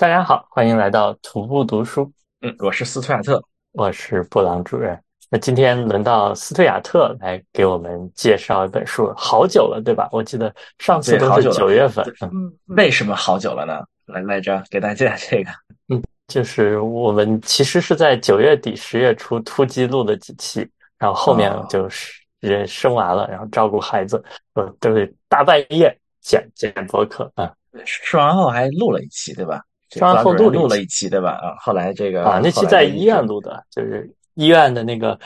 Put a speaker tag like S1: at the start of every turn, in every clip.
S1: 大家好，欢迎来到徒步读书。
S2: 嗯，我是斯图亚特，
S1: 我是布朗主任。那今天轮到斯图亚特来给我们介绍一本书，好久了，对吧？我记得上次都是九月份。
S2: 嗯，为什么好久了呢？来来着，给大家介绍这个。
S1: 嗯，就是我们其实是在九月底、十月初突击录了几期，然后后面就是人生完了，然后照顾孩子，呃，都是大半夜剪剪播客啊。
S2: 说完后还录了一期，对吧？
S1: 生完后录
S2: 录了一期，对吧？啊，后来这个
S1: 啊，那期在医院录的，就是医院的那个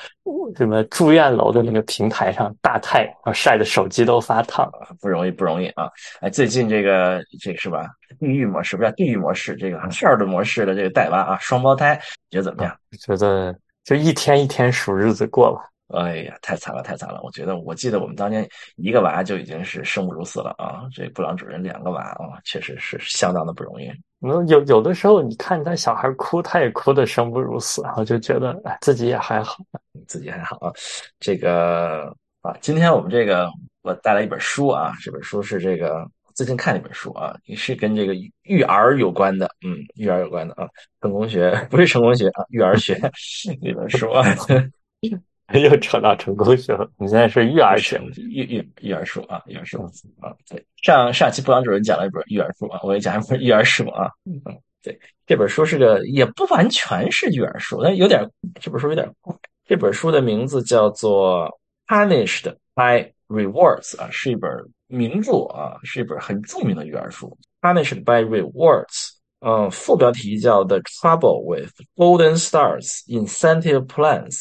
S1: 什么住院楼的那个平台上，大太阳晒的手机都发烫，
S2: 不容易，不容易啊！哎，最近这个这个是吧？地狱模式不叫地狱模式，这个二的模式的这个带娃啊，双胞胎，觉得怎么样？
S1: 觉得就一天一天数日子过吧。
S2: 哎呀，太惨了，太惨了！我觉得，我记得我们当年一个娃就已经是生不如死了啊。这布朗主任两个娃啊，确实是相当的不容易。
S1: 有有的时候，你看他小孩哭，他也哭的生不如死，然后就觉得哎，自己也还好，
S2: 自己还好啊。这个啊，今天我们这个我带来一本书啊，这本书是这个最近看一本书啊，也是跟这个育儿有关的，嗯，育儿有关的啊，成功学不是成功学啊，育儿学 这本书啊。
S1: 又扯到成功学了。你现在是育儿学，
S2: 育育育儿书啊，育儿书啊。对，上上期布朗主任讲了一本育儿书啊，我也讲一本育儿书啊。嗯，对，这本书是个也不完全是育儿书，但有点这本书有点怪。这本书的名字叫做《Punished by Rewards》啊，是一本名著啊，是一本很著名的育儿书。《Punished by Rewards》嗯，副标题叫《The Trouble with Golden Stars Incentive Plans》。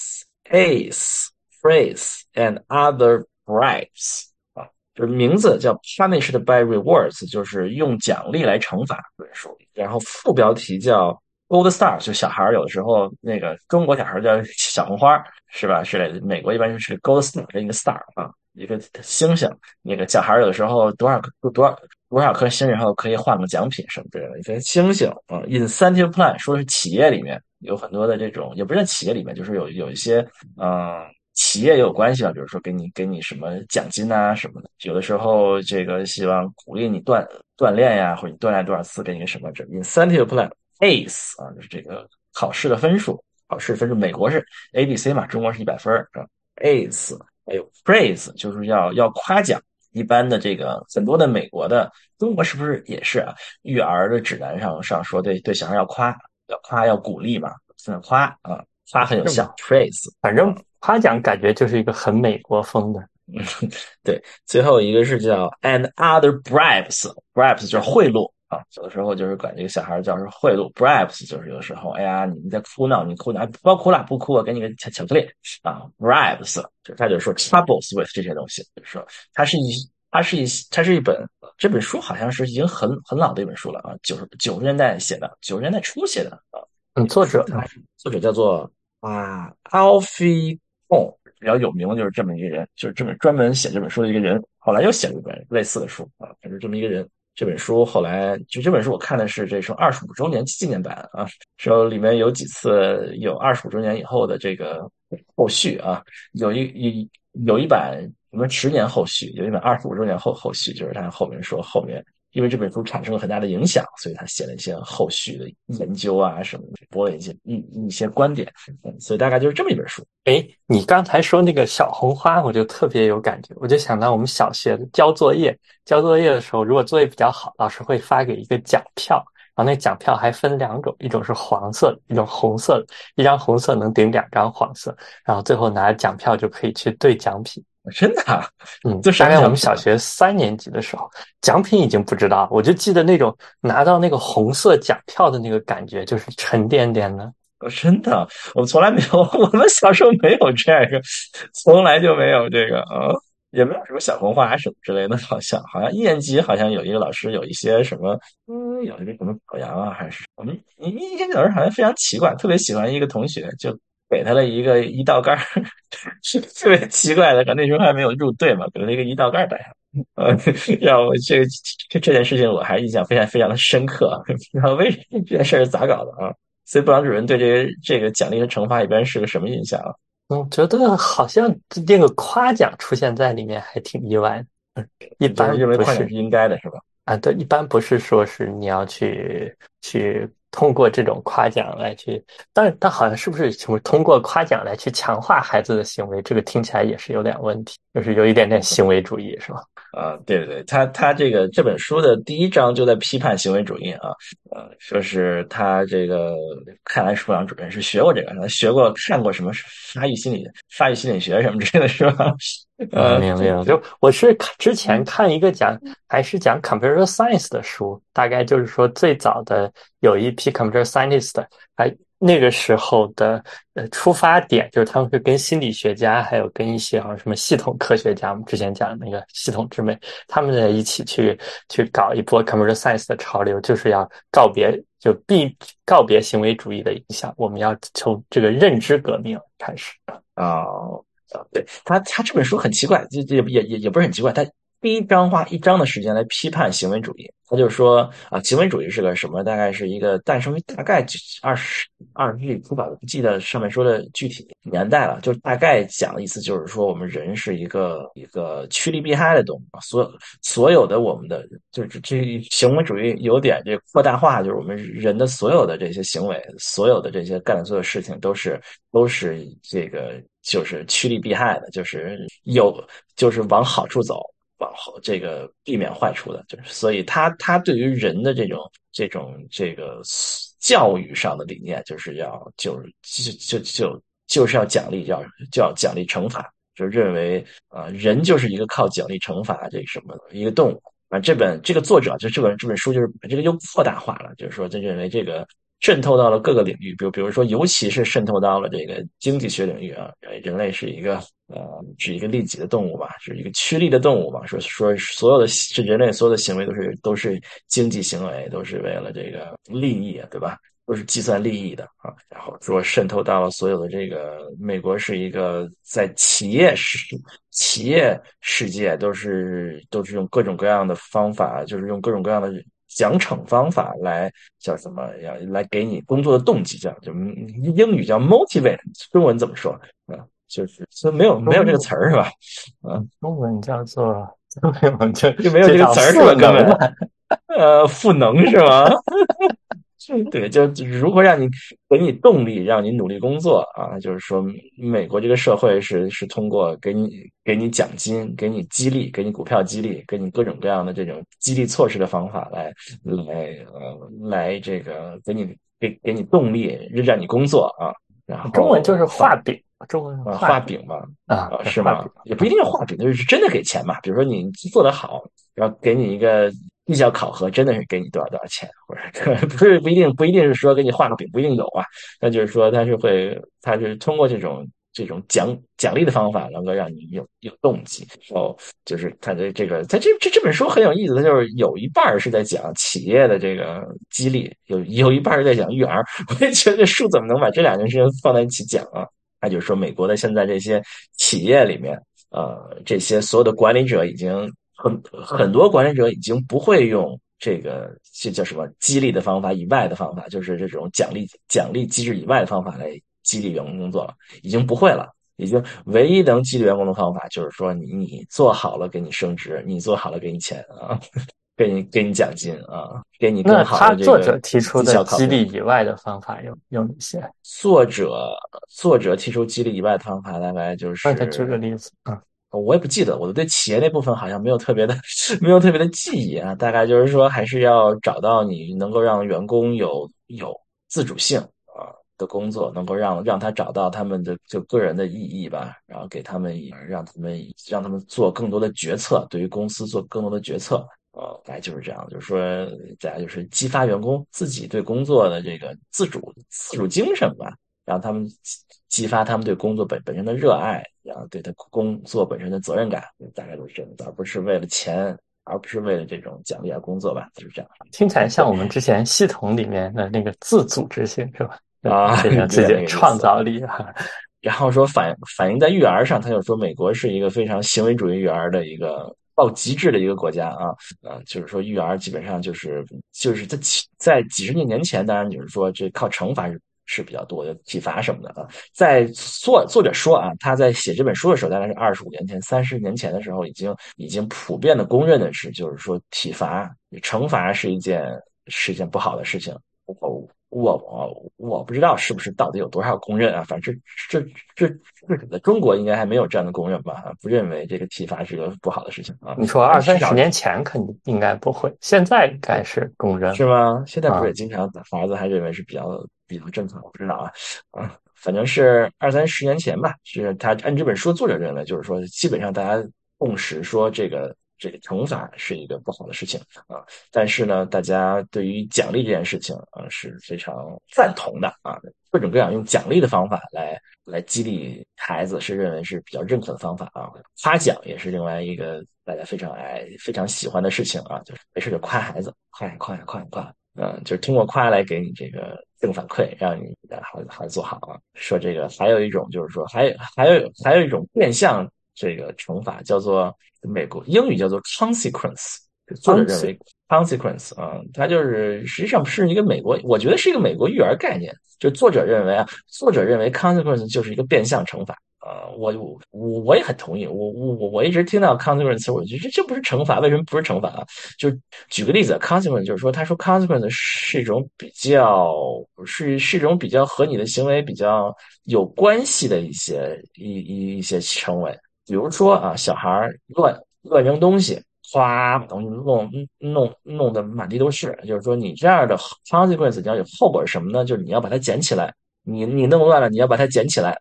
S2: Ace, phrase, and other bribes 啊，就是名字叫 Punished by Rewards，就是用奖励来惩罚这本书。然后副标题叫 Gold Star，就小孩有的时候那个中国小孩叫小红花，是吧？是的美国一般就是 Gold Star 一个 star 啊，一个星星。那个小孩有的时候多少多少多少颗星，然后可以换个奖品什么之类的。一个星星啊，Incentive Plan 说的是企业里面。有很多的这种，也不是在企业里面，就是有有一些，嗯，企业也有关系啊，比如说给你给你什么奖金啊什么的，有的时候这个希望鼓励你锻锻炼呀，或者你锻炼多少次，给你什么这 incentive plan，ACE 啊，就是这个考试的分数，考试分数，美国是 A B C 嘛，中国是一百分啊，ACE，还有 praise 就是要要夸奖，一般的这个很多的美国的，中国是不是也是啊？育儿的指南上上说对对小孩要夸。要夸要鼓励嘛，算夸啊，夸很有效，praise。
S1: 反正夸奖感觉就是一个很美国风的。
S2: 嗯，对。最后一个是叫 and other bribes，bribes 就是贿赂啊。有的时候就是管这个小孩叫是贿赂，bribes 就是有时候，哎呀，你在哭闹，你哭闹，不要哭了，不哭，我给你个巧巧克力啊，bribes。就他就说 troubles with 这些东西，就是说它是一，它是一，它是一本。这本书好像是已经很很老的一本书了啊，九十九十年代写的，九十年代初写的啊。
S1: 嗯，作者
S2: 作者叫做啊，Alfie Kong，比较有名的就是这么一个人，就是这么专门写这本书的一个人。后来又写了一本类似的书啊，反正这么一个人。这本书后来就这本书我看的是这是二十五周年纪念版啊，说里面有几次有二十五周年以后的这个后续啊，有一一有一版。我们十年后续有一本二十五周年后后续，就是他后面说后面因为这本书产生了很大的影响，所以他写了一些后续的研究啊什么的，播了一些一一些观点，所以大概就是这么一本书。
S1: 哎，你刚才说那个小红花，我就特别有感觉，我就想到我们小学交作业，交作业的时候，如果作业比较好，老师会发给一个奖票，然后那奖票还分两种，一种是黄色，一种红色的，一张红色能顶两张黄色，然后最后拿奖票就可以去兑奖品。
S2: 真的，
S1: 嗯，就大概我们小学三年级的时候，奖品已经不知道，我就记得那种拿到那个红色奖票的那个感觉，就是沉甸甸的。
S2: 真的，我们从来没有，我们小时候没有这个，从来就没有这个啊，也没有什么小红花什么之类的，好像好像一年级好像有一个老师有一些什么，嗯，有一个什么表扬啊，还是我们一一年级老师好像非常奇怪，特别喜欢一个同学就。给他了一个一道杠，是 特别奇怪的。可那时候还没有入队嘛，给了一个一道杠带上。呃，让我这个这这件事情我还印象非常非常的深刻。然后为这件事是咋搞的啊？所以布朗主任对这个这个奖励和惩罚一般是个什么印象啊？
S1: 我，觉得好像这个夸奖出现在里面还挺意外的。一般
S2: 认为夸奖是应该的，是吧？
S1: 啊，对，一般不是说是你要去去通过这种夸奖来去，但但好像是不是就是通过夸奖来去强化孩子的行为？这个听起来也是有点问题，就是有一点点行为主义，是吧？
S2: 啊，对对对，他他这个这本书的第一章就在批判行为主义啊，呃，说是他这个看来是部长主任是学过这个，他学过看过什么发育心理、发育心理学什么之类的，是吧？
S1: 呃，没有没有，就我是之前看一个讲还是讲 computer science 的书，大概就是说最早的有一批 computer scientist，还那个时候的呃出发点就是他们会跟心理学家，还有跟一些好像什么系统科学家，我们之前讲的那个系统之美，他们在一起去去搞一波 computer science 的潮流，就是要告别就必告别行为主义的影响，我们要从这个认知革命开始
S2: 啊。啊，对他，他这本书很奇怪，这也也也也不是很奇怪。他第一章花一章的时间来批判行为主义，他就说啊，行为主义是个什么？大概是一个诞生于大概二十二十世纪初吧，不记得上面说的具体年代了。就大概讲的意思就是说，我们人是一个一个趋利避害的动物，所有所有的我们的就是这行为主义有点这扩大化，就是我们人的所有的这些行为，所有的这些干的所有事情都是都是这个。就是趋利避害的，就是有，就是往好处走，往后这个避免坏处的，就是所以他他对于人的这种这种这个教育上的理念，就是要就是就就就就是要奖励，要就要奖励惩罚，就认为啊人就是一个靠奖励惩罚这什么一个动物啊。这本这个作者就这本这本书就是把这个又扩大化了，就是说他认为这个。渗透到了各个领域，比如比如说，尤其是渗透到了这个经济学领域啊。人类是一个呃，是一个利己的动物吧，是一个趋利的动物吧。说说所有的这人类所有的行为都是都是经济行为，都是为了这个利益，对吧？都是计算利益的啊。然后说渗透到了所有的这个美国是一个在企业世企业世界都是都是用各种各样的方法，就是用各种各样的。奖惩方法来叫什么？要来给你工作的动机，叫就英语叫 motivate，中文怎么说啊？就是所以没有没有这个词儿是吧？
S1: 啊，中文叫做就
S2: 就没有这个词儿是吧？根本 呃，赋能是吗？对，就如何让你给你动力，让你努力工作啊？就是说，美国这个社会是是通过给你给你奖金、给你激励、给你股票激励、给你各种各样的这种激励措施的方法来来呃来这个给你给给你动力，让你工作啊。然后
S1: 中文就是画饼，中文
S2: 画饼嘛
S1: 啊
S2: 是吗？也不一定是画饼，就是真的给钱嘛。比如说你做得好，然后给你一个。绩效考核真的是给你多少多少钱，或者不是不一定不一定是说给你画个饼，不一定有啊。那就是说他是会，他是通过这种这种奖奖励的方法，能够让你有有动机。哦，就是他的这个，他这这这本书很有意思，他就是有一半是在讲企业的这个激励，有有一半是在讲育儿。我也觉得这书怎么能把这两件事情放在一起讲啊？那就是说，美国的现在这些企业里面，呃，这些所有的管理者已经。很很多管理者已经不会用这个这叫什么激励的方法以外的方法，就是这种奖励奖励机制以外的方法来激励员工工作了，已经不会了。已经唯一能激励员工的方法就是说，你你做好了给你升职，你做好了给你钱啊，给你给你奖金啊，给你更好的这个。
S1: 作者提出的激励以外的方法有有哪些？
S2: 作者作者提出激励以外的方法，大概就是。
S1: 举个例子啊。
S2: 我也不记得，我对企业那部分好像没有特别的，没有特别的记忆啊。大概就是说，还是要找到你能够让员工有有自主性啊的工作，能够让让他找到他们的就个人的意义吧，然后给他们让他们让他们做更多的决策，对于公司做更多的决策啊。大概就是这样，就是说，大家就是激发员工自己对工作的这个自主自主精神吧。让他们激发他们对工作本本身的热爱，然后对他工作本身的责任感，大概都是这样，而不是为了钱，而不是为了这种奖励而工作吧，就是这样。
S1: 听起来像我们之前系统里面的那个自组织性，是吧？
S2: 啊，
S1: 自己创造力啊。
S2: 然后说反反映在育儿上，他就说美国是一个非常行为主义育儿的一个到极致的一个国家啊啊，就是说育儿基本上就是就是在几在几十年年前，当然就是说这靠惩罚是。是比较多的，体罚什么的啊。在作作者说啊，他在写这本书的时候，大概是二十五年前、三十年前的时候，已经已经普遍的公认的是，就是说体罚、惩罚是一件是一件不好的事情。我我我我不知道是不是到底有多少公认啊？反正这这这在中国应该还没有这样的公认吧？不认为这个体罚是个不好的事情啊。
S1: 你说二三十年前肯定应该不会，现在应该是公认
S2: 是吗？现在不是也经常打法子还认为是比较比较正常？我不知道啊啊，反正是二三十年前吧。是他按这本书作者认为，就是说基本上大家共识说这个。这个惩罚是一个不好的事情啊，但是呢，大家对于奖励这件事情啊是非常赞同的啊，各种各样用奖励的方法来来激励孩子是认为是比较认可的方法啊，夸奖也是另外一个大家非常爱、非常喜欢的事情啊，就是没事就夸孩子，夸夸夸夸，嗯，就是通过夸来给你这个正反馈，让你的孩子孩子做好啊。说这个还有一种就是说，还还有还有一种变相。这个惩罚叫做美国英语叫做 consequence，作者认为 consequence 啊，它就是实际上是一个美国，我觉得是一个美国育儿概念。就作者认为啊，作者认为 consequence 就是一个变相惩罚啊，我我我也很同意。我我我我一直听到 consequence，我觉得这这不是惩罚，为什么不是惩罚啊？就举个例子，consequence 就是说，他说 consequence 是一种比较是是一种比较和你的行为比较有关系的一些一一一些行为。比如说啊，小孩乱乱扔东西，哗把东西弄弄弄得满地都是。就是说，你这样的 consequence 你要有后果是什么呢？就是你要把它捡起来。你你弄乱了，你要把它捡起来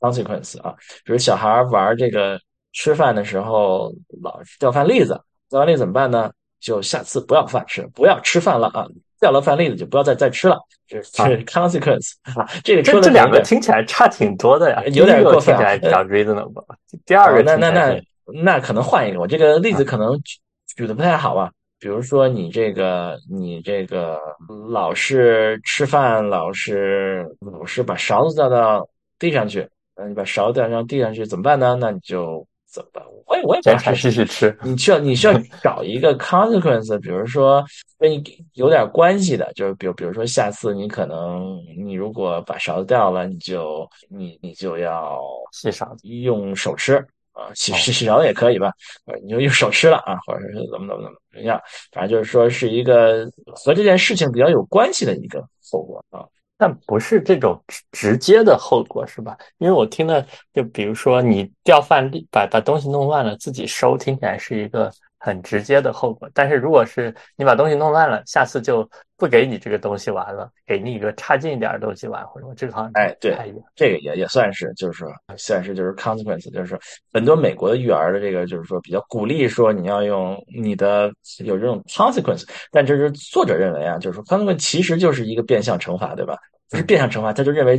S2: ！consequence 啊，比如小孩玩这个吃饭的时候老掉饭粒子，掉饭粒怎么办呢？就下次不要饭吃，不要吃饭了啊！掉了饭粒子就不要再再吃了。这是 consequence 啊，这个
S1: 这这两个听起来差挺多的呀，
S2: 有点过分，
S1: 比较 reasonable。第二个，
S2: 那那那那可能换一个，我这个例子可能举举的不太好吧。比如说你这个你这个老是吃饭老是老是把勺子掉到地上去，那，你把勺掉到地上去怎么办呢？那你就。怎么办？我也我也不
S1: 想继续吃。
S2: 你需要你需要找一个 consequence，比如说跟你有点关系的，就是比如比如说下次你可能你如果把勺子掉了，你就你你就要
S1: 洗勺子，
S2: 用手吃啊，洗洗洗勺子也可以吧？你就用手吃了啊，或者是怎么怎么怎么样，反正就是说是一个和这件事情比较有关系的一个后果啊。
S1: 但不是这种直直接的后果，是吧？因为我听的，就比如说你掉饭粒，把把东西弄乱了，自己收，听起来是一个。很直接的后果，但是如果是你把东西弄乱了，下次就不给你这个东西玩了，给你一个差劲一点的东西玩，或者这个好像
S2: 哎，对，这个也也算是，就是说算是就是 consequence，就是说很多美国的育儿的这个就是说比较鼓励说你要用你的有这种 consequence，但这是作者认为啊，就是说 consequence 其实就是一个变相惩罚，对吧？不是变相惩罚，他就认为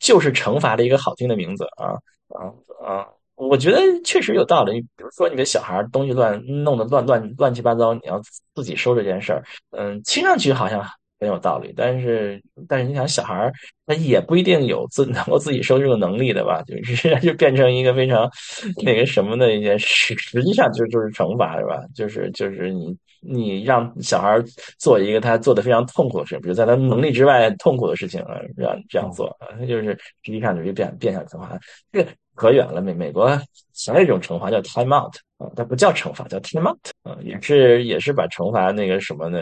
S2: 就是惩罚的一个好听的名字啊啊啊。我觉得确实有道理。比如说，你的小孩东西乱弄得乱乱乱七八糟，你要自己收这件事儿，嗯，听上去好像很有道理。但是，但是你想，小孩他也不一定有自能够自己收这个能力的吧？就是 就变成一个非常那个什么的一件事，实际上就就是惩罚，是吧？就是就是你你让小孩做一个他做的非常痛苦的事情，比如在他能力之外痛苦的事情啊，让这样做啊，他就是实际上就是变变相惩罚这个。可远了，美美国还有一种惩罚叫 time out 啊，它不叫惩罚，叫 time out 啊，也是也是把惩罚那个什么呢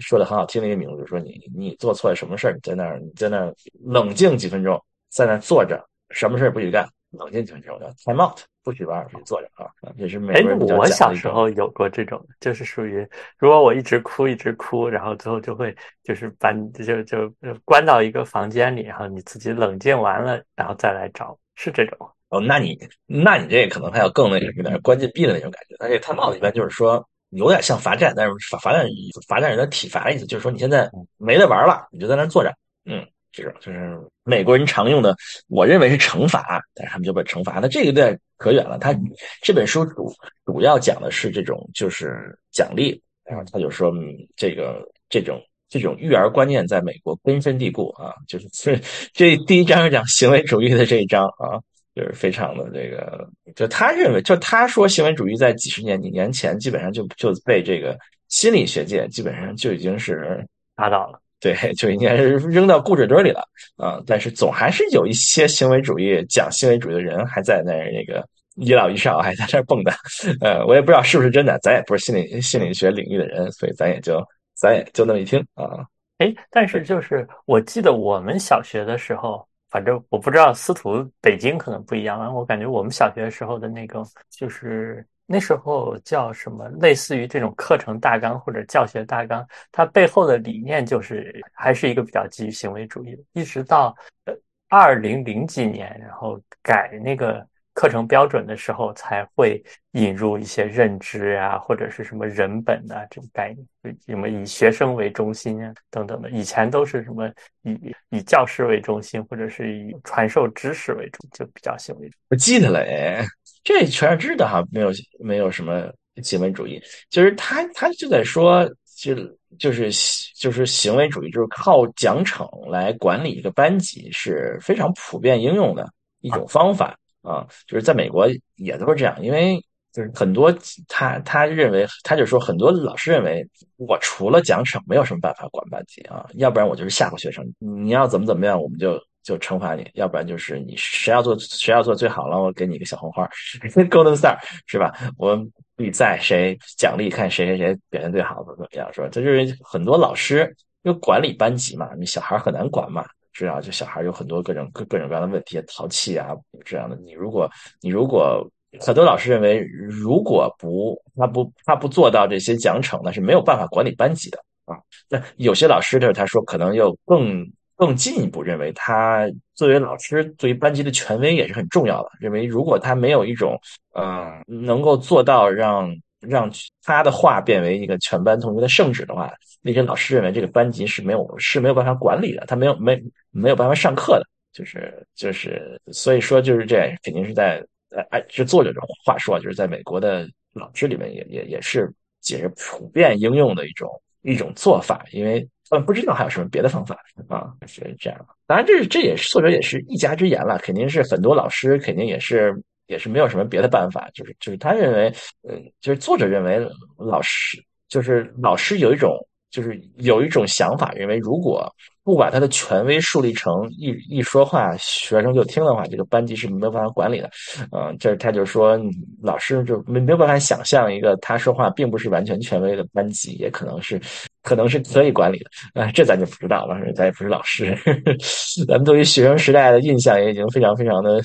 S2: 说的很好听的一个名字，就是说你你做错了什么事儿，你在那儿你在那儿冷静几分钟，在那儿坐着，什么事儿不许干，冷静几分钟叫 time out，不许玩，坐着啊，也是美国人
S1: 我小时候有过这种，就是属于如果我一直哭一直哭，然后最后就会就是把你就就关到一个房间里，然后你自己冷静完了，然后再来找，是这种。
S2: 哦，那你，那你这个可能还要更那个，有点关禁闭的那种感觉。而且他帽子一般就是说，有点像罚站，但是罚罚站罚站有点体罚的意思，就是说你现在没得玩了，你就在那坐着。嗯，这种就是美国人常用的，我认为是惩罚，但是他们就把惩罚。那这个有点可远了。他这本书主主要讲的是这种就是奖励，然后他就说这个这种这种育儿观念在美国根深蒂固啊，就是这这第一章是讲行为主义的这一章啊。就是非常的这个，就他认为，就他说，行为主义在几十年、几年前，基本上就就被这个心理学界基本上就已经是
S1: 达到了，
S2: 对，就应该是扔到固执堆里了啊。但是总还是有一些行为主义讲行为主义的人还在那那个一老一少还在那蹦跶。呃，我也不知道是不是真的，咱也不是心理心理学领域的人，所以咱也就咱也就那么一听啊。
S1: 哎，但是就是我记得我们小学的时候，反正我不知道司徒北京可能不一样，我感觉我们小学的时候的那个就是那时候叫什么，类似于这种课程大纲或者教学大纲，它背后的理念就是还是一个比较基于行为主义的，一直到呃二零零几年，然后改那个。课程标准的时候才会引入一些认知啊，或者是什么人本啊这种概念，什么以学生为中心啊等等的。以前都是什么以以教师为中心，或者是以传授知识为主，就比较行为主。
S2: 不记得了哎，这全是知道哈，没有没有什么行为主义，就是他他就在说，就就是就是行为主义，就是靠奖惩来管理一个班级是非常普遍应用的一种方法。啊，就是在美国也都是这样，因为就是很多他他认为，他就说很多老师认为，我除了奖惩没有什么办法管班级啊，要不然我就是吓唬学生，你要怎么怎么样，我们就就惩罚你，要不然就是你谁要做谁要做最好了，我给你一个小红花，Golden Star 是吧？我比赛谁奖励看谁谁谁表现最好，怎么怎么样，说这就是很多老师因为管理班级嘛，你小孩很难管嘛。这样就小孩有很多各种各各种各样的问题，淘气啊这样的。你如果你如果很多老师认为，如果不他不他不做到这些奖惩，那是没有办法管理班级的啊。那有些老师就是他说可能又更更进一步认为，他作为老师对于班级的权威也是很重要的。认为如果他没有一种嗯能够做到让。让他的话变为一个全班同学的圣旨的话，那些老师认为这个班级是没有是没有办法管理的，他没有没没有办法上课的，就是就是所以说就是这肯定是在哎，这作者的话说，就是在美国的老师里面也也也是也是普遍应用的一种一种做法，因为不知道还有什么别的方法啊，是这样。当然，这这也是作者也是一家之言了，肯定是很多老师肯定也是。也是没有什么别的办法，就是就是他认为，呃，就是作者认为老师就是老师有一种就是有一种想法，认为如果不把他的权威树立成一一说话学生就听的话，这个班级是没有办法管理的。嗯，这他就说老师就没没有办法想象一个他说话并不是完全权威的班级，也可能是可能是可以管理的。啊，这咱就不知道了，咱也不是老师呵呵，咱们对于学生时代的印象也已经非常非常的。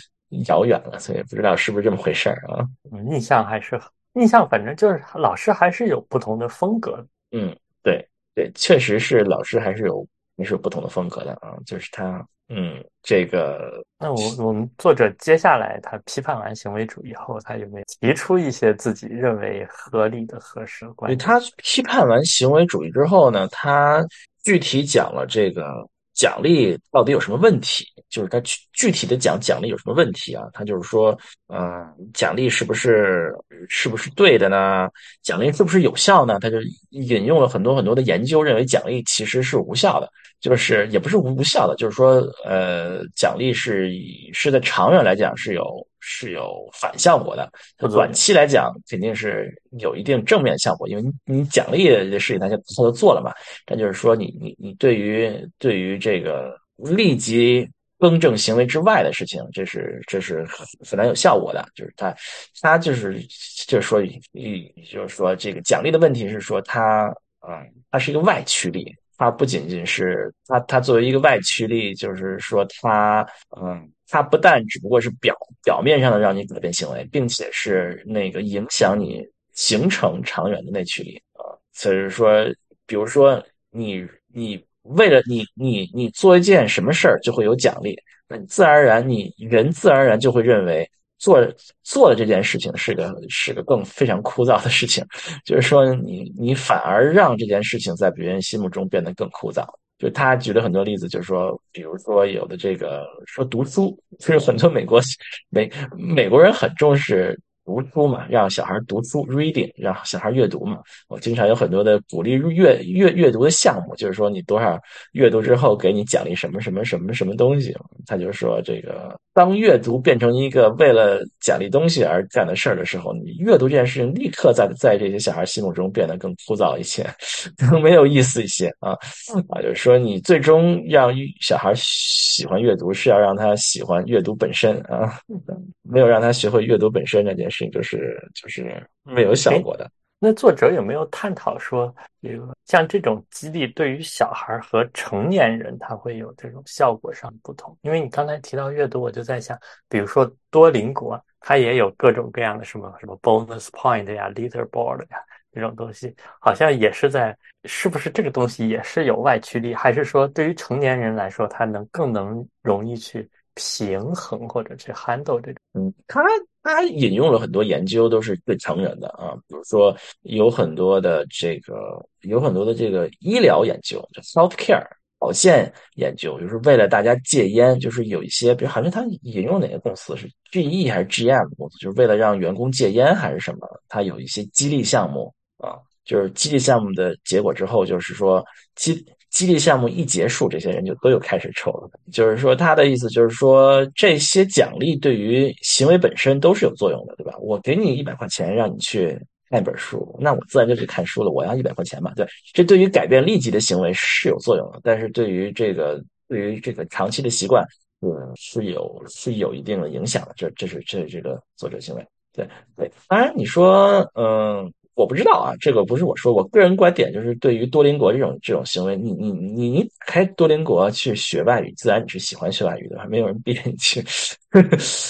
S2: 遥远了，所以不知道是不是这么回事儿啊？
S1: 印象还是印象，反正就是老师还是有不同的风格。
S2: 嗯，对对，确实是老师还是有还是有不同的风格的啊。就是他，嗯，这个。
S1: 那我我们作者接下来他批判完行为主义后，他有没有提出一些自己认为合理的、合适的观点？
S2: 他批判完行为主义之后呢，他具体讲了这个。奖励到底有什么问题？就是他具具体的讲奖励有什么问题啊？他就是说，嗯，奖励是不是是不是对的呢？奖励是不是有效呢？他就引用了很多很多的研究，认为奖励其实是无效的，就是也不是无无效的，就是说，呃，奖励是是在长远来讲是有是有反效果的，短期来讲肯定是有一定正面效果，因为你你奖励的事情他就他就做了嘛。但就是说，你你你对于对于这个立即更正行为之外的事情，这是这是很难有效果的。就是他他就是就是说一就是说这个奖励的问题是说他嗯，它是一个外驱力，它不仅仅是它它作为一个外驱力，就是说它嗯，它不但只不过是表表面上的让你改变行为，并且是那个影响你形成长远的内驱力啊。所以说，比如说。你你为了你你你做一件什么事儿就会有奖励，那你自然而然你人自然而然就会认为做做的这件事情是个是个更非常枯燥的事情，就是说你你反而让这件事情在别人心目中变得更枯燥。就他举了很多例子，就是说，比如说有的这个说读书，就是很多美国美美国人很重视。读书嘛，让小孩读书，reading，让小孩阅读嘛。我经常有很多的鼓励阅阅阅读的项目，就是说你多少阅读之后给你奖励什么什么什么什么东西。他就说这个，当阅读变成一个为了奖励东西而干的事儿的时候，你阅读这件事情立刻在在这些小孩心目中变得更枯燥一些，更没有意思一些啊啊！就是说你最终让小孩喜欢阅读，是要让他喜欢阅读本身啊，没有让他学会阅读本身这件事。就是就是没有想过的。
S1: 那作者有没有探讨说，比如像这种激励对于小孩和成年人，他会有这种效果上不同？因为你刚才提到阅读，我就在想，比如说多邻国，它也有各种各样的什么什么 bonus point 呀、leaderboard 呀这种东西，好像也是在，是不是这个东西也是有外驱力？还是说对于成年人来说，他能更能容易去？平衡或者去 handle 这种，
S2: 嗯，他他引用了很多研究，都是对成人的啊，比如说有很多的这个有很多的这个医疗研究，叫 health care 保健研究，就是为了大家戒烟，就是有一些，比如好像他引用哪个公司？是 GE 还是 GM 公司，就是为了让员工戒烟还是什么，他有一些激励项目啊，就是激励项目的结果之后，就是说激。激励项目一结束，这些人就都又开始抽了。就是说，他的意思就是说，这些奖励对于行为本身都是有作用的，对吧？我给你一百块钱，让你去看一本书，那我自然就去看书了。我要一百块钱嘛，对。这对于改变立即的行为是有作用的，但是对于这个对于这个长期的习惯，嗯，是有是有一定的影响的。这这是这这个作者行为，对对。当然，你说，嗯。我不知道啊，这个不是我说，我个人观点就是，对于多邻国这种这种行为，你你你你开多邻国去学外语，自然你是喜欢学外语的，没有人逼着你去，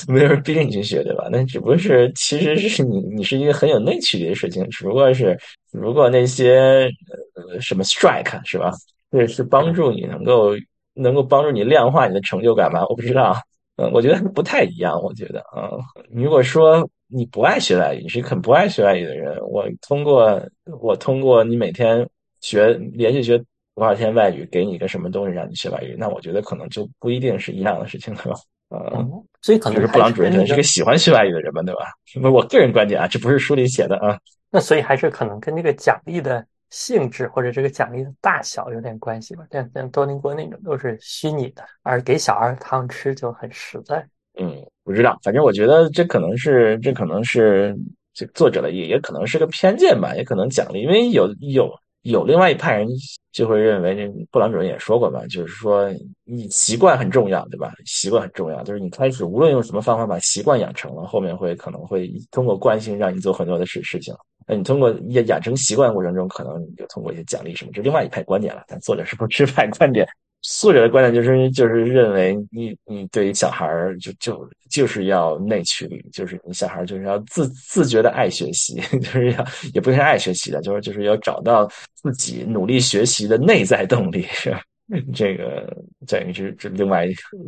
S2: 没有人逼着你去学，对吧？那只不过是，其实是你你是一个很有内驱力的事情，只不过是，如果那些呃什么 strike 是吧？这是帮助你能够能够帮助你量化你的成就感吧？我不知道，嗯，我觉得不太一样，我觉得啊，如果说。你不爱学外语，你是一个很不爱学外语的人。我通过我通过你每天学连续学多少天外语，给你一个什么东西让你学外语，那我觉得可能就不一定是一样的事情了吧。
S1: 嗯，所以可能是
S2: 布朗主任是个喜欢学外语的人吧，对吧？我个人观点啊，这不是书里写的啊。
S1: 那所以还是可能跟这个奖励的性质或者这个奖励的大小有点关系吧。像像多邻国那种都是虚拟的，而给小孩糖吃就很实在。
S2: 嗯。不知道，反正我觉得这可能是这可能是这作者的也也可能是个偏见吧，也可能奖励，因为有有有另外一派人就会认为，这布朗主任也说过嘛，就是说你习惯很重要，对吧？习惯很重要，就是你开始无论用什么方法把习惯养成了，后面会可能会通过惯性让你做很多的事事情。那你通过养养成习惯过程中，可能你就通过一些奖励什么，这另外一派观点了。但作者是不持派观点。作者的观点就是就是认为你你对于小孩儿就就就是要内驱力，就是你小孩儿就是要自自觉的爱学习，就是要也不是爱学习的，就是就是要找到自己努力学习的内在动力，是？这个等于是这另外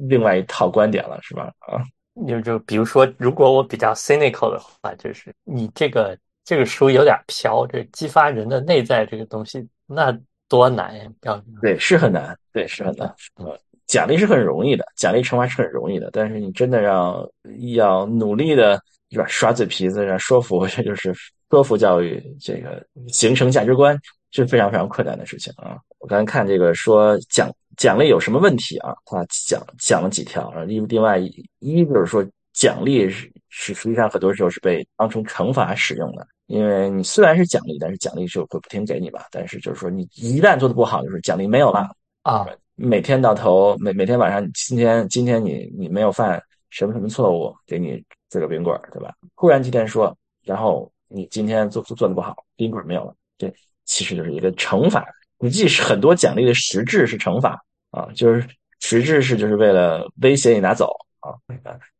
S2: 另外一套观点了，是吧？啊，
S1: 就就比如说，如果我比较 cynical 的话，就是你这个这个书有点飘，这激发人的内在这个东西，那。多难呀！
S2: 对，是很难，对，是很难。呃，奖励是很容易的，奖励惩罚是很容易的，但是你真的要要努力的，是吧？耍嘴皮子，然后说服，这 就是说服教育，这个形成价值观是非常非常困难的事情啊。我刚才看这个说奖奖励有什么问题啊？他讲讲了几条，另另外一就是说奖励是是实际上很多时候是被当成惩罚使用的。因为你虽然是奖励，但是奖励就会不停给你吧。但是就是说，你一旦做的不好，就是奖励没有了
S1: 啊。
S2: 每天到头，每每天晚上，今天今天你你没有犯什么什么错误，给你这个冰棍儿，对吧？忽然今天说，然后你今天做做的不好，冰棍儿没有了，这其实就是一个惩罚。你即使很多奖励的实质是惩罚啊，就是实质是就是为了威胁你拿走啊。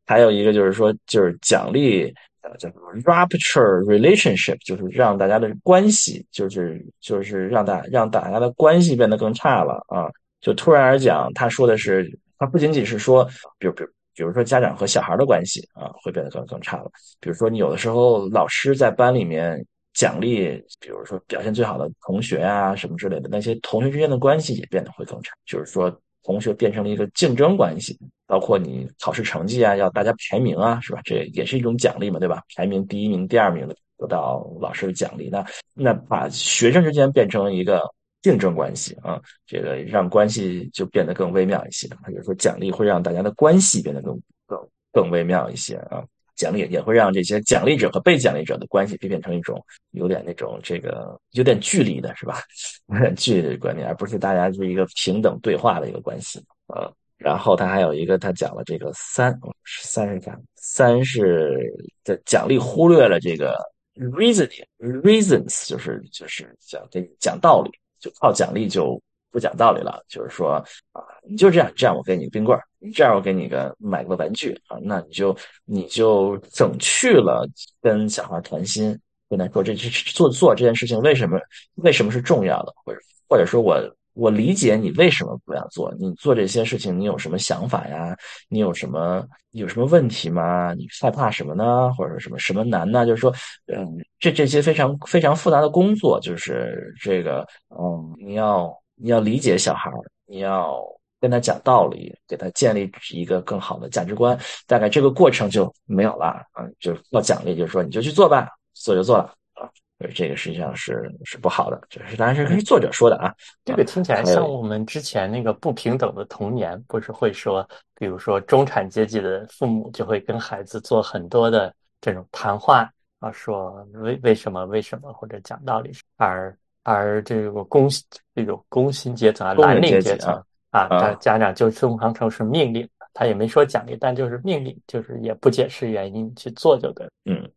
S2: 还有一个就是说，就是奖励。呃，叫什么 rupture relationship，就是让大家的关系，就是就是让大让大家的关系变得更差了啊！就突然而讲，他说的是，他不仅仅是说，比如比如比如说家长和小孩的关系啊，会变得更更差了。比如说你有的时候老师在班里面奖励，比如说表现最好的同学啊什么之类的，那些同学之间的关系也变得会更差。就是说，同学变成了一个竞争关系，包括你考试成绩啊，要大家排名啊，是吧？这也是一种奖励嘛，对吧？排名第一名、第二名的得到老师的奖励，那那把学生之间变成一个竞争关系啊，这个让关系就变得更微妙一些。或者说，奖励会让大家的关系变得更更更微妙一些啊。奖励也会让这些奖励者和被奖励者的关系变成一种有点那种这个有点距离的是吧？有 点距离的观念，而不是大家是一个平等对话的一个关系啊。然后他还有一个，他讲了这个三，三是啥？三是的奖励忽略了这个 reasoning，reasons 就是就是讲给你讲道理，就靠奖励就不讲道理了，就是说啊，你就这样，这样我给你冰棍儿。这样我给你个买个玩具啊，那你就你就整去了跟小孩谈心，跟他说这这做做这件事情为什么为什么是重要的，或者或者说我我理解你为什么不要做，你做这些事情你有什么想法呀？你有什么有什么问题吗？你害怕什么呢？或者什么什么难呢？就是说，嗯，这这些非常非常复杂的工作，就是这个，嗯，你要你要理解小孩，你要。跟他讲道理，给他建立一个更好的价值观，大概这个过程就没有了啊，就要奖励，就是说你就去做吧，做就做了啊，这个实际上是是不好的，这是当然是跟作者说的啊。
S1: 这个听起来像我们之前那个不平等的童年，不是会说，比如说中产阶级的父母就会跟孩子做很多的这种谈话啊，说为为什么为什么或者讲道理，而而这个工这种工薪阶层啊，蓝领阶层。啊，他家长就通常称是命令，他也没说奖励，但就是命令，就是也不解释原因去做就对。
S2: 嗯，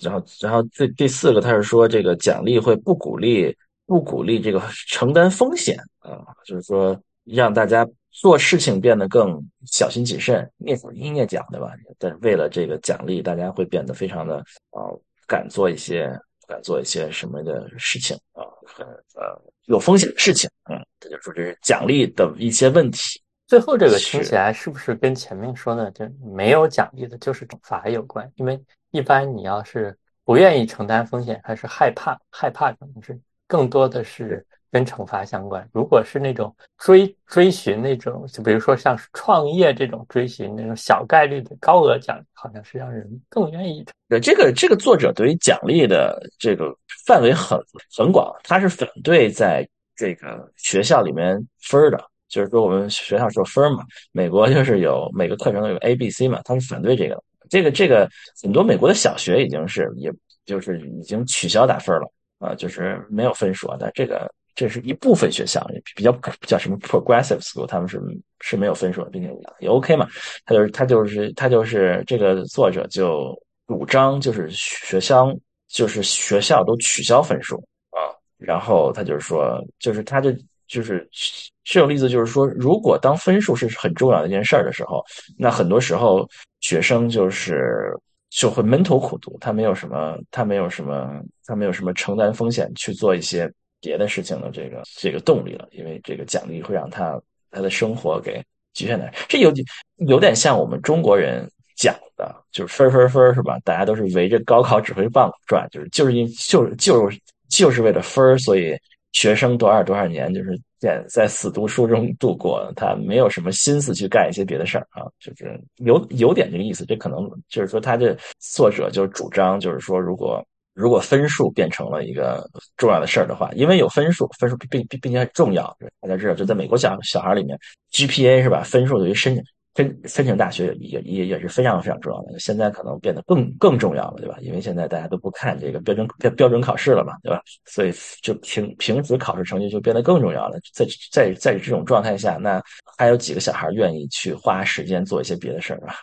S2: 然后然后第第四个他是说这个奖励会不鼓励不鼓励这个承担风险啊，就是说让大家做事情变得更小心谨慎，蹑手蹑蹑讲对吧？但是为了这个奖励，大家会变得非常的啊敢做一些敢做一些什么的事情啊，很呃。有风险的事情，嗯，他就说这是奖励的一些问题。
S1: 最后这个听起来是不是跟前面说的就没有奖励的，就是惩罚有关？因为一般你要是不愿意承担风险，还是害怕，害怕可能是更多的是跟惩罚相关。如果是那种追追寻那种，就比如说像创业这种追寻那种小概率的高额奖，好像是让人更愿意。
S2: 对这个这个作者对于奖励的这个。范围很很广，他是反对在这个学校里面分的，就是说我们学校说分嘛，美国就是有每个课程都有 A、B、C 嘛，他是反对这个，这个这个很多美国的小学已经是，也就是已经取消打分了啊，就是没有分数啊，但这个这是一部分学校比较叫什么 progressive school，他们是是没有分数的，并且也 OK 嘛，他就是他就是他就是这个作者就主张就是学校。就是学校都取消分数啊，然后他就是说，就是他就就是这种例子，就是说，如果当分数是很重要的一件事儿的时候，那很多时候学生就是就会闷头苦读，他没有什么，他没有什么，他没有什么承担风险去做一些别的事情的这个这个动力了，因为这个奖励会让他他的生活给局限在，这有有点像我们中国人。讲的就是分分分是吧？大家都是围着高考指挥棒转，就是就是因就是就是就是为了分所以学生多少多少年就是在在死读书中度过，他没有什么心思去干一些别的事儿啊，就是有有点这个意思。这可能就是说，他的作者就主张，就是说，如果如果分数变成了一个重要的事儿的话，因为有分数，分数并并并且很重要。大家知道，就在美国小小孩里面，GPA 是吧？分数对于申。申申请大学也也也是非常非常重要的，现在可能变得更更重要了，对吧？因为现在大家都不看这个标准标标准考试了嘛，对吧？所以就平平时考试成绩就变得更重要了。在在在这种状态下，那还有几个小孩愿意去花时间做一些别的事儿啊？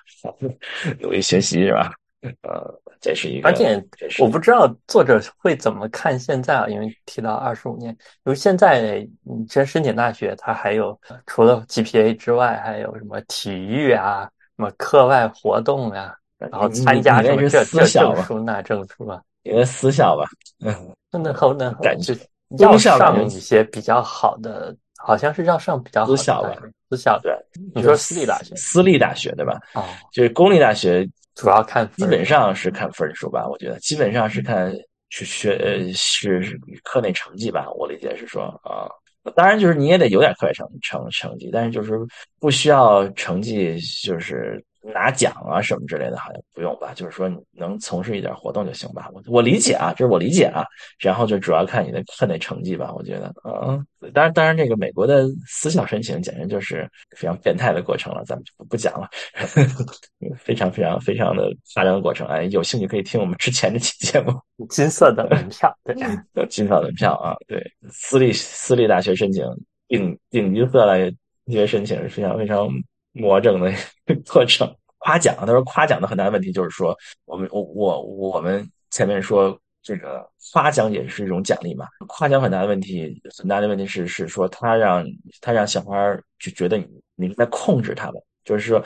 S2: 努力学习是吧？呃。这是一个，
S1: 而且我不知道作者会怎么看现在啊，因为提到二十五年，因为现在你其实申请大学，它还有除了 GPA 之外，还有什么体育啊，什么课外活动呀，然后参加什么这这证书那证书啊，
S2: 因为私校吧，
S1: 嗯，那后那感觉要上一些比较好的，好像是要上比较好的
S2: 私校吧，
S1: 私校对，你说私立大学，
S2: 私立大学对吧？
S1: 啊，
S2: 就是公立大学。
S1: 主要看，
S2: 基本上是看分数吧。我觉得基本上是看是学呃是课内成绩吧。我理解是说啊当然就是你也得有点课外成成成绩，但是就是不需要成绩，就是拿奖啊什么之类的，好像不用吧？就是说你能从事一点活动就行吧？我我理解啊，这是我理解啊。然后就主要看你的课内成绩吧，我觉得，嗯，当然当然，这个美国的私校申请简直就是非常变态的过程了，咱们就不不讲了，非常非常非常的夸张的过程。哎，有兴趣可以听我们之前这期节目。
S1: 金色的门票，对，
S2: 金色门票啊，对，私立私立大学申请顶顶金色来学申请是非常非常魔怔的 过程。夸奖，他说夸奖的很大问题就是说，我们我我我们前面说这个夸奖也是一种奖励嘛。夸奖很大的问题，很大的问题是是说他让他让小孩就觉得你你在控制他们，就是说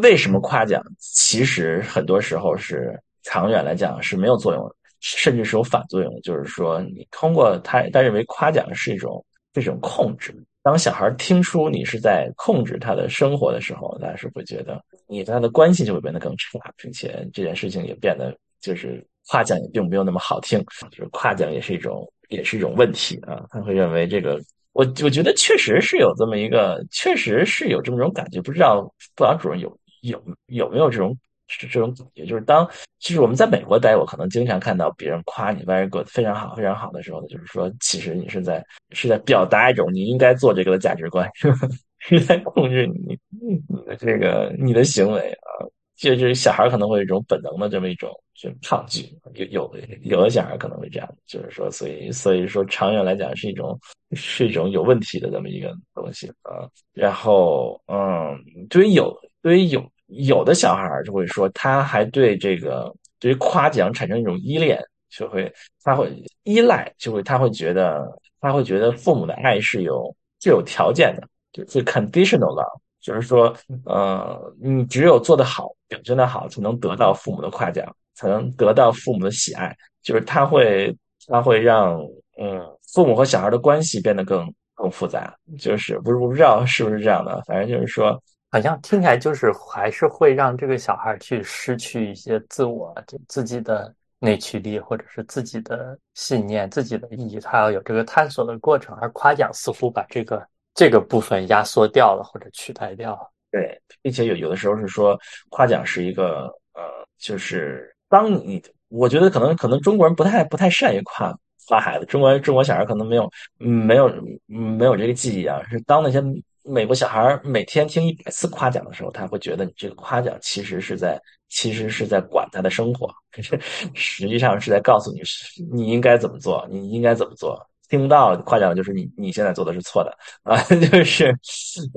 S2: 为什么夸奖其实很多时候是长远来讲是没有作用的，甚至是有反作用的。就是说你通过他他认为夸奖是一种这种控制。当小孩听出你是在控制他的生活的时候，他是会觉得你跟他的关系就会变得更差，并且这件事情也变得就是夸奖也并没有那么好听，就是夸奖也是一种也是一种问题啊。他会认为这个，我我觉得确实是有这么一个，确实是有这么种感觉，不知道布朗主任有有有没有这种。是这种感觉，就是当其实我们在美国待，我可能经常看到别人夸你 very good 非常好非常好的时候呢，就是说其实你是在是在表达一种你应该做这个的价值观，是吧？是在控制你你的这个你的行为啊。就是小孩可能会有一种本能的这么一种就抗拒，有有有的小孩可能会这样，就是说所以所以说长远来讲是一种是一种有问题的这么一个东西啊。然后嗯，对于有对于有。有的小孩就会说，他还对这个对于夸奖产生一种依恋，就会他会依赖，就会他会觉得他会觉得父母的爱是有是有条件的，就是 conditional love，就是说，呃，你只有做得好，表现的好，才能得到父母的夸奖，才能得到父母的喜爱，就是他会他会让嗯父母和小孩的关系变得更更复杂，就是不是不知道是不是这样的，反正就是说。
S1: 好像听起来就是还是会让这个小孩去失去一些自我，就自己的内驱力，或者是自己的信念、自己的意义，他要有这个探索的过程。而夸奖似乎把这个这个部分压缩掉了，或者取代掉了。
S2: 对，并且有有的时候是说，夸奖是一个呃，就是当你我觉得可能可能中国人不太不太善于夸夸孩子，中国中国小孩可能没有没有没有这个记忆啊，是当那些。美国小孩每天听一百次夸奖的时候，他会觉得你这个夸奖其实是在，其实是在管他的生活，实际上是在告诉你，你应该怎么做，你应该怎么做。听不到夸奖就是你你现在做的是错的 啊，就是，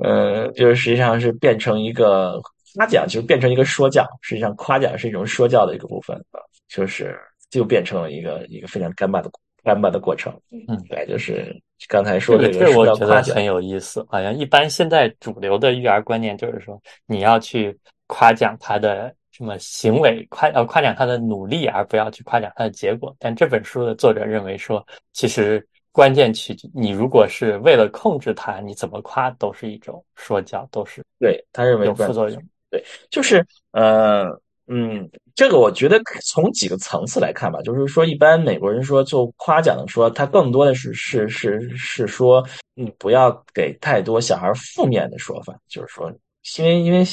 S2: 呃，就是实际上是变成一个夸奖，就变成一个说教。实际上夸奖是一种说教的一个部分啊，就是就变成了一个一个非常干巴的。干巴的过程，嗯，对，就是刚才说的
S1: 这
S2: 个，
S1: 我觉得很有意思。好像一般现在主流的育儿观念就是说，你要去夸奖他的什么行为，夸呃夸奖他的努力，而不要去夸奖他的结果。但这本书的作者认为说，其实关键取你如果是为了控制他，你怎么夸都是一种说教，都是
S2: 对他认为
S1: 有副作用。
S2: 对，就是呃。嗯，这个我觉得从几个层次来看吧，就是说，一般美国人说就夸奖的说，他更多的是是是是说，你不要给太多小孩负面的说法，就是说，因为因为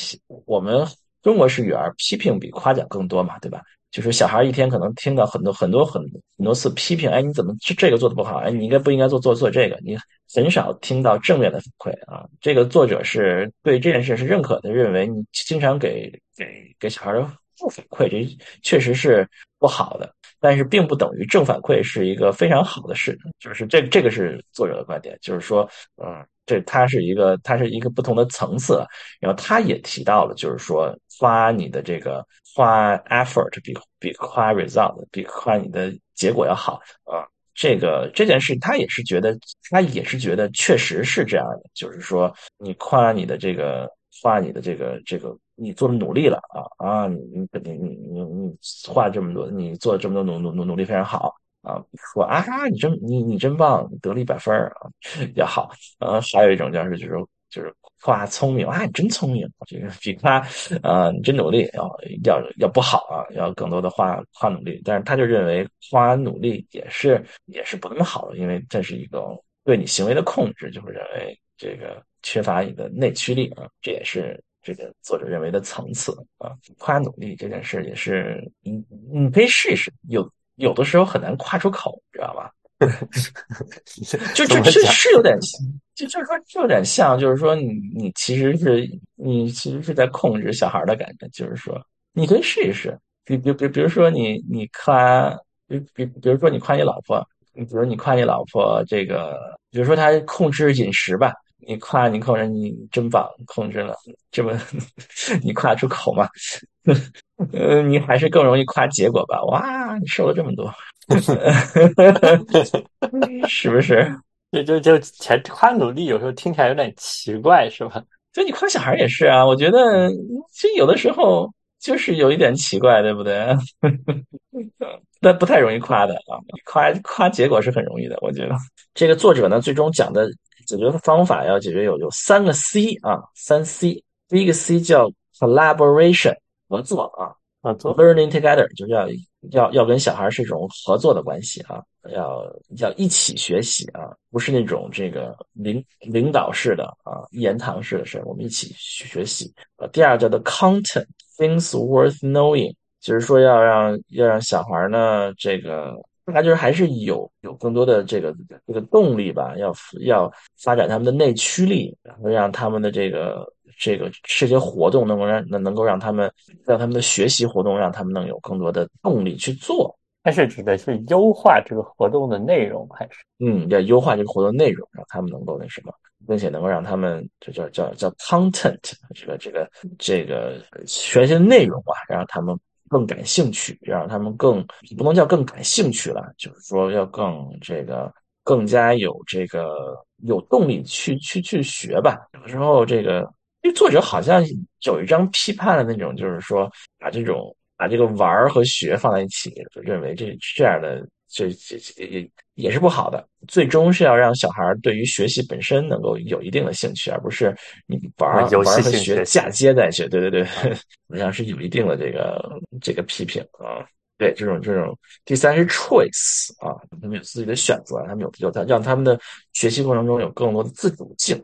S2: 我们中国式育儿，批评比夸奖更多嘛，对吧？就是小孩一天可能听到很多很多很很多次批评，哎，你怎么这这个做的不好？哎，你应该不应该做做做这个？你很少听到正面的反馈啊。这个作者是对这件事是认可的，认为你经常给给给小孩负反馈，这确实是不好的。但是并不等于正反馈是一个非常好的事，就是这这个是作者的观点，就是说，嗯，这它是一个它是一个不同的层次。然后他也提到了，就是说夸你的这个。夸 effort 比比夸 result 比夸你的结果要好啊，这个这件事他也是觉得他也是觉得确实是这样的，就是说你夸你的这个夸你的这个这个你做的努力了啊啊你你你你你你花这么多你做了这么多努努努力非常好啊说啊哈你真你你真棒得了一百分啊 要好呃还有一种就是就是就是。夸聪明啊，你真聪明！这个比夸，啊，你真努力要要要不好啊，要更多的夸夸努力。但是他就认为夸努力也是也是不那么好的，因为这是一个对你行为的控制，就会认为这个缺乏你的内驱力啊，这也是这个作者认为的层次啊。夸努力这件事也是，你你可以试一试，有有的时候很难夸出口，知道吧？就 就这是有点，就就是说，就有点像，就是说，你你其实是你其实是在控制小孩的感觉，就是说，你可以试一试，比比比，比如说你你夸，比比比如说你夸你老婆，你比如你夸你老婆这个，比如说她控制饮食吧，你夸你控制你真棒，控制了这么 你夸出口吗，呃，你还是更容易夸结果吧？哇，你瘦了这么多。是不是？
S1: 就就就前夸努力，有时候听起来有点奇怪，是吧？
S2: 就你夸小孩也是啊，我觉得其实有的时候就是有一点奇怪，对不对？但不太容易夸的啊，夸夸结果是很容易的。我觉得这个作者呢，最终讲的解决方法要解决有有三个 C 啊，三 C。第一个 C 叫 collaboration，合作啊，
S1: 合作
S2: ，learning together，就是要。要要跟小孩是一种合作的关系啊，要要一起学习啊，不是那种这个领领导式的啊，言堂式的事我们一起学习。呃，第二叫做 content things worth knowing，就是说要让要让小孩呢，这个他就是还是有有更多的这个这个动力吧，要要发展他们的内驱力，然后让他们的这个。这个这些活动能够让能能够让他们让他们的学习活动让他们能有更多的动力去做。
S1: 它是指的是优化这个活动的内容，还是
S2: 嗯，要优化这个活动内容，让他们能够那什么，并且能够让他们就叫叫叫 content 这个这个这个学习的内容吧，让他们更感兴趣，让他们更不能叫更感兴趣了，就是说要更这个更加有这个有动力去去去学吧。有时候这个。因为作者好像有一张批判的那种，就是说把这种把这个玩和学放在一起，就认为这这样的这这也也是不好的。最终是要让小孩对于学习本身能够有一定的兴趣，而不是你玩玩和学嫁接在一起。对对对，好像是有一定的这个这个批评啊。对这种这种，第三是 choice 啊，他们有自己的选择，他们有有他让他们的学习过程中有更多的自主性。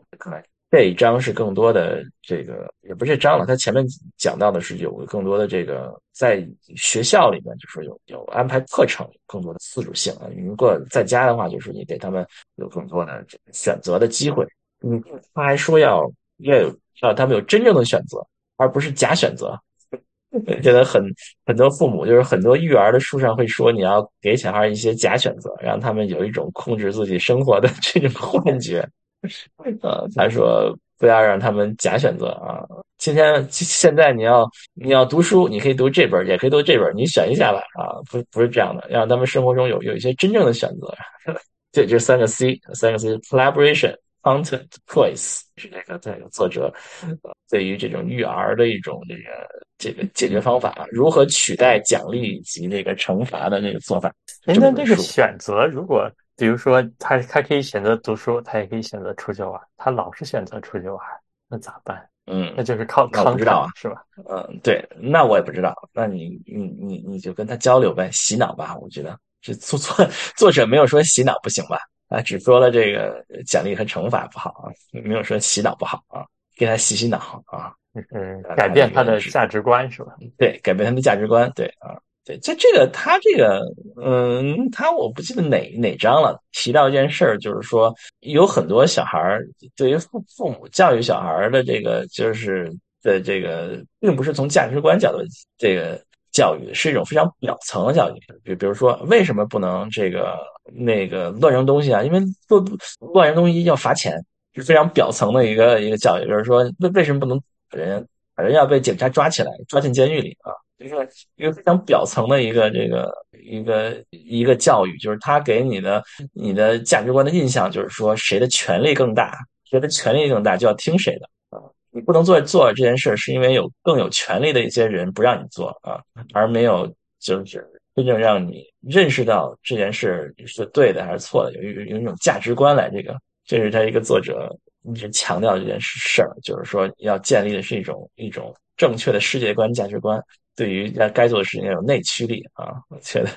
S2: 这一章是更多的这个，也不是这章了。他前面讲到的是有更多的这个，在学校里面就是有有安排课程，更多的自主性啊。如果在家的话，就是你给他们有更多的选择的机会。嗯，他还说要要有让他们有真正的选择，而不是假选择。觉得很很多父母就是很多育儿的书上会说，你要给小孩一些假选择，让他们有一种控制自己生活的 这种幻觉。呃，他说不要让他们假选择啊。今天现在你要你要读书，你可以读这本，也可以读这本，你选一下吧啊。不不是这样的，让他们生活中有有一些真正的选择。对，这三个 C，三个 C：collaboration、content、choice。是这个这个作者对于这种育儿的一种这个这个解决方法，如何取代奖励以及那个惩罚的那个做法。
S1: 那这个选择如果。比如说，他他可以选择读书，他也可以选择出去玩。他老是选择出去玩，那咋办？
S2: 嗯，
S1: 那就是靠康
S2: 知啊，
S1: 是吧？
S2: 嗯，对，那我也不知道。那你你你你就跟他交流呗，洗脑吧。我觉得这作作作者没有说洗脑不行吧？啊，只说了这个奖励和惩罚不好啊，没有说洗脑不好啊，给他洗洗脑啊，
S1: 嗯，改变他的价值观是吧？
S2: 对，改变他的价值观，对啊。对，在这个他这个，嗯，他我不记得哪哪章了，提到一件事儿，就是说有很多小孩儿对于父父母教育小孩的这个，就是的这个，并不是从价值观角度这个教育，是一种非常表层的教育。比比如说，为什么不能这个那个乱扔东西啊？因为不乱扔东西要罚钱，是非常表层的一个一个教育。就是说，为为什么不能把人把人要被警察抓起来，抓进监狱里啊？一个一个非常表层的一个这个一个一个教育，就是他给你的你的价值观的印象，就是说谁的权力更大，谁的权力更大就要听谁的啊！你不能做做这件事，是因为有更有权力的一些人不让你做啊，而没有就是真正让你认识到这件事是对的还是错的，有有有一种价值观来这个，这是他一个作者一直强调这件事事儿，就是说要建立的是一种一种正确的世界观价值观。对于该做的事情要有内驱力啊！我觉得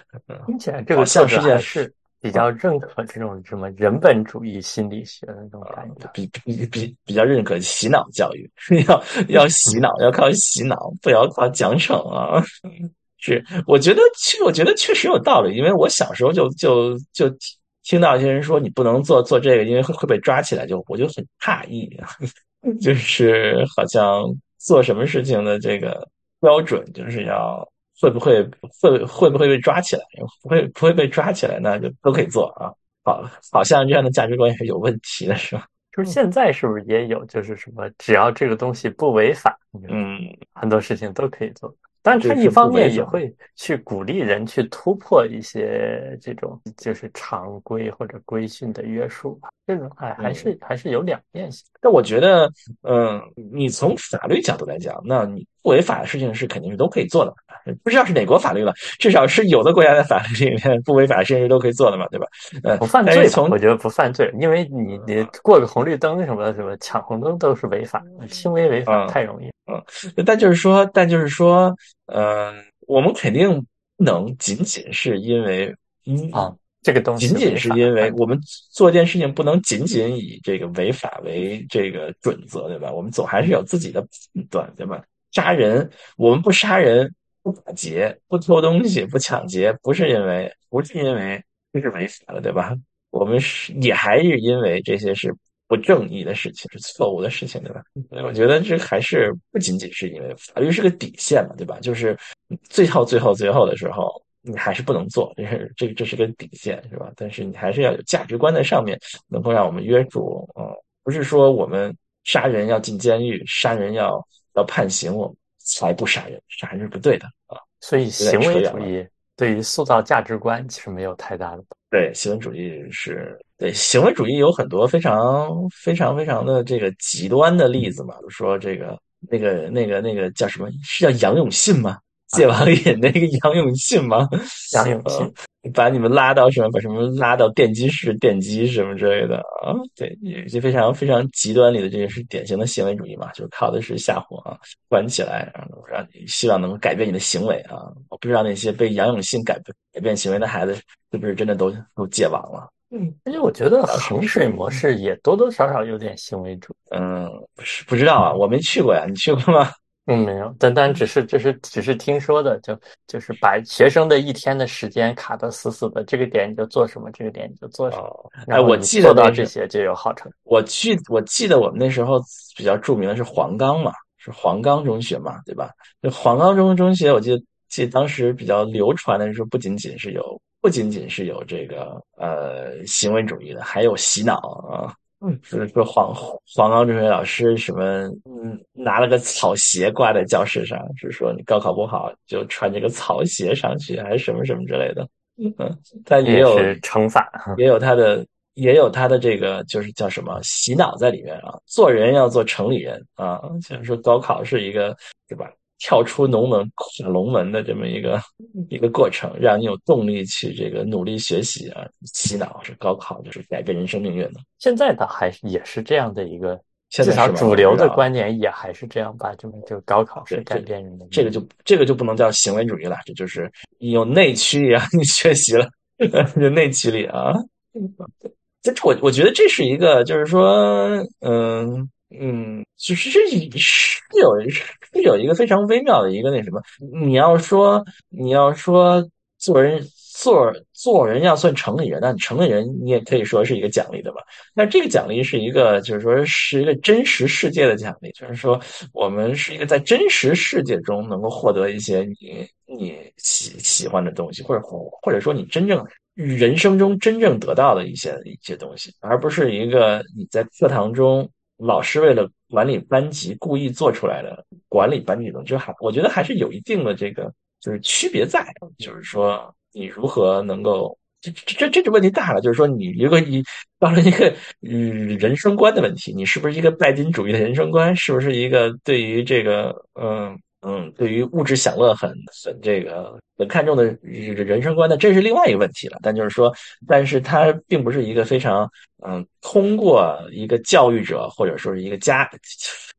S1: 听起来这个像是件事，比较认可这种什么人本主义心理学的那种感觉，
S2: 比比比比较认可洗脑教育，要要洗脑，要靠洗脑，不要靠奖惩啊。是，我觉得确，我觉得确实有道理，因为我小时候就就就听到一些人说你不能做做这个，因为会会被抓起来，就我就很诧异，就是好像做什么事情的这个标准就是要会不会会会不会被抓起来，不会不会被抓起来，那就都可以做啊。好，好像这样的价值观也是有问题的，是吧？
S1: 就是现在是不是也有，就是什么只要这个东西不违法，
S2: 嗯，
S1: 很多事情都可以做。但他一方面也会去鼓励人去突破一些这种就是常规或者规训的约束吧，这种还还是还是有两面性。
S2: 但我觉得，嗯，你从法律角度来讲，那你不违法的事情是肯定是都可以做的。不知道是哪国法律了，至少是有的国家的法律里面不违法的事情是都可以做的嘛，对吧？呃，
S1: 不犯罪，从我觉得不犯罪，因为你你过个红绿灯什么什么抢红灯都是违法，轻微违法太容易。
S2: 嗯，但就是说，但就是说，嗯，我们肯定不能仅仅是因为
S1: 啊，这个东
S2: 西，仅仅是因为我们做一件事情不能仅仅以这个违法为这个准则，对吧？我们总还是有自己的判断，对吧？杀人，我们不杀人，不打劫，不偷东西，不抢劫，不是因为不是因为这是违法的，对吧？我们是也还是因为这些是。不正义的事情是错误的事情，对吧？我觉得这还是不仅仅是因为法律是个底线嘛，对吧？就是最后、最后、最后的时候，你还是不能做，这是这这是个底线，是吧？但是你还是要有价值观在上面，能够让我们约束。嗯，不是说我们杀人要进监狱，杀人要要判刑，我们才不杀人，杀人是不对的啊。
S1: 所以行为主义对于塑造价值观其实没有太大的。
S2: 对，行为主义是。对行为主义有很多非常非常非常的这个极端的例子嘛，比如说这个那个那个那个叫什么？是叫杨永信吗？戒网瘾那个杨永信吗？
S1: 杨永信
S2: 把你们拉到什么？把什么拉到电击室电击什么之类的啊？对，有些非常非常极端里的这个是典型的行为主义嘛，就是靠的是吓唬啊，关起来，然后让你希望能够改变你的行为啊。我不知道那些被杨永信改改变行为的孩子是不是真的都都戒网了。
S1: 嗯，而且我觉得衡水模式也多多少少有点行为主义。
S2: 嗯，不是不知道啊，我没去过呀，你去过吗？
S1: 嗯，没有，单单只是只是只是听说的，就就是把学生的一天的时间卡得死死的，这个点你就做什么，这个点你就做什么。
S2: 哎，我记得
S1: 到这些就有好成。
S2: 我记我记得我们那时候比较著名的是黄冈嘛，是黄冈中学嘛，对吧？就黄冈中中学，我记得记得当时比较流传的是不仅仅是有。不仅仅是有这个呃行为主义的，还有洗脑啊。嗯，是说黄黄冈中学老师什么嗯拿了个草鞋挂在教室上，是说你高考不好就穿这个草鞋上去，还是什么什么之类的。嗯，他也有
S1: 惩罚，
S2: 也有他的也有他的这个就是叫什么洗脑在里面啊。做人要做城里人啊，像说高考是一个对吧？跳出龙门跨龙门的这么一个一个过程，让你有动力去这个努力学习啊！洗脑是高考，就是改变人生命运的。
S1: 现在倒还是也是这样的一个，至少主流的观点也还是这样吧？就就高考是改变人的，
S2: 这个就这个就不能叫行为主义了，这就是你有内驱力啊！你学习了，有内驱力啊！这我我觉得这是一个，就是说，嗯。嗯，就是这是有是有一个非常微妙的一个那什么，你要说你要说做人做做人要算城里人，那你城里人你也可以说是一个奖励的吧？那这个奖励是一个就是说是一个真实世界的奖励，就是说我们是一个在真实世界中能够获得一些你你喜喜欢的东西，或者或者说你真正人生中真正得到的一些一些东西，而不是一个你在课堂中。老师为了管理班级故意做出来的管理班级的，就还我觉得还是有一定的这个就是区别在，就是说你如何能够这这这这问题大了，就是说你如果你到了一个嗯人生观的问题，你是不是一个拜金主义的人生观，是不是一个对于这个嗯。嗯，对于物质享乐很很这个很看重的人生观，那这是另外一个问题了。但就是说，但是它并不是一个非常嗯，通过一个教育者或者说是一个家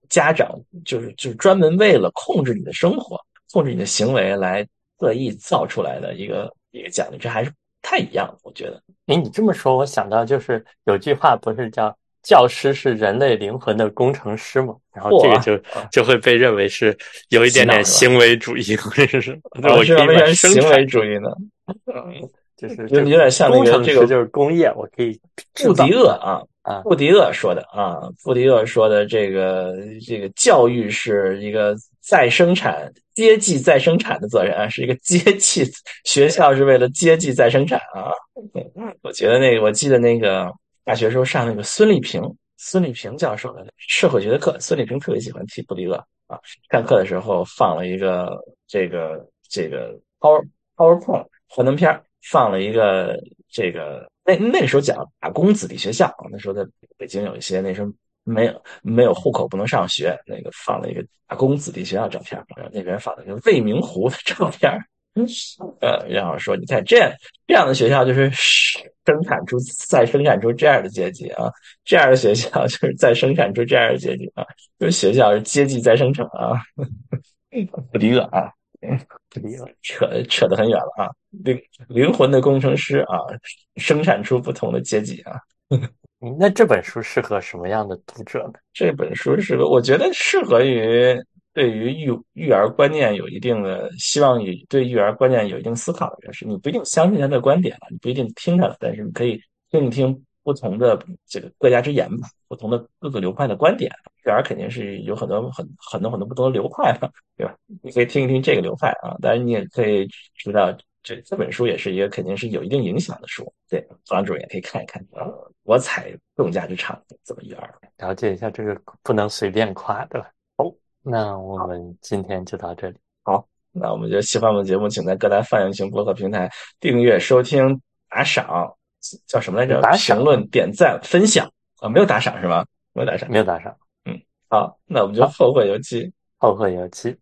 S2: 家长，就是就是专门为了控制你的生活、控制你的行为来特意造出来的一个一个奖励。这还是太一样，我觉得。
S1: 哎，你这么说，我想到就是有句话不是叫“教师是人类灵魂的工程师”嘛？然后这个就就会被认为是有一点点行为主义，或者是我
S2: 是为什行为主义呢？
S1: 就是
S2: 有有点像那个这个
S1: 就是工业，我可以
S2: 布迪厄啊
S1: 啊，
S2: 布迪厄说的啊，布迪厄说的这个这个教育是一个再生产阶级再生产的责任啊，是一个阶级学校是为了阶级再生产啊。我觉得那个我记得那个大学时候上那个孙立平孙立平教授的社会学的课，孙立平特别喜欢提布迪厄啊，上课的时候放了一个这个这个 Power PowerPoint 幻灯片。放了一个这个那那个时候讲打工子弟学校那时候在北京有一些那时候没有没有户口不能上学，那个放了一个打工子弟学校照片，然后那边放了一个未名湖的照片，呃，然后说你看这样这样的学校就是生产出再生产出这样的阶级啊，这样的学校 就是再生产出这样的阶级啊，就是学校是阶级再生成啊，不离了啊。扯扯得很远了啊！灵灵魂的工程师啊，生产出不同的阶级啊。
S1: 那这本书适合什么样的读者呢？
S2: 这本书适合，我觉得适合于对于育育儿观念有一定的希望，与对育儿观念有一定思考的人士。你不一定相信他的观点你不一定听他的，但是你可以听一听。不同的这个各家之言吧，不同的各个流派的观点，育儿肯定是有很多很很多很多不同的流派的，对吧？你可以听一听这个流派啊，当然你也可以知道这这本书也是一个肯定是有一定影响的书，对，房主也可以看一看啊。我采众家之长，怎么育儿？
S1: 了解一下这个不能随便夸的。好，那我们今天就到这里。
S2: 好，那我们就喜欢我们节目，请在各大泛用型播客平台订阅、收听、打赏。叫什么来着？打评论、点赞、分享啊，没有打赏是吗？没有打赏，
S1: 没有打赏。
S2: 嗯，好，那我们就后会有期。
S1: 后会有期。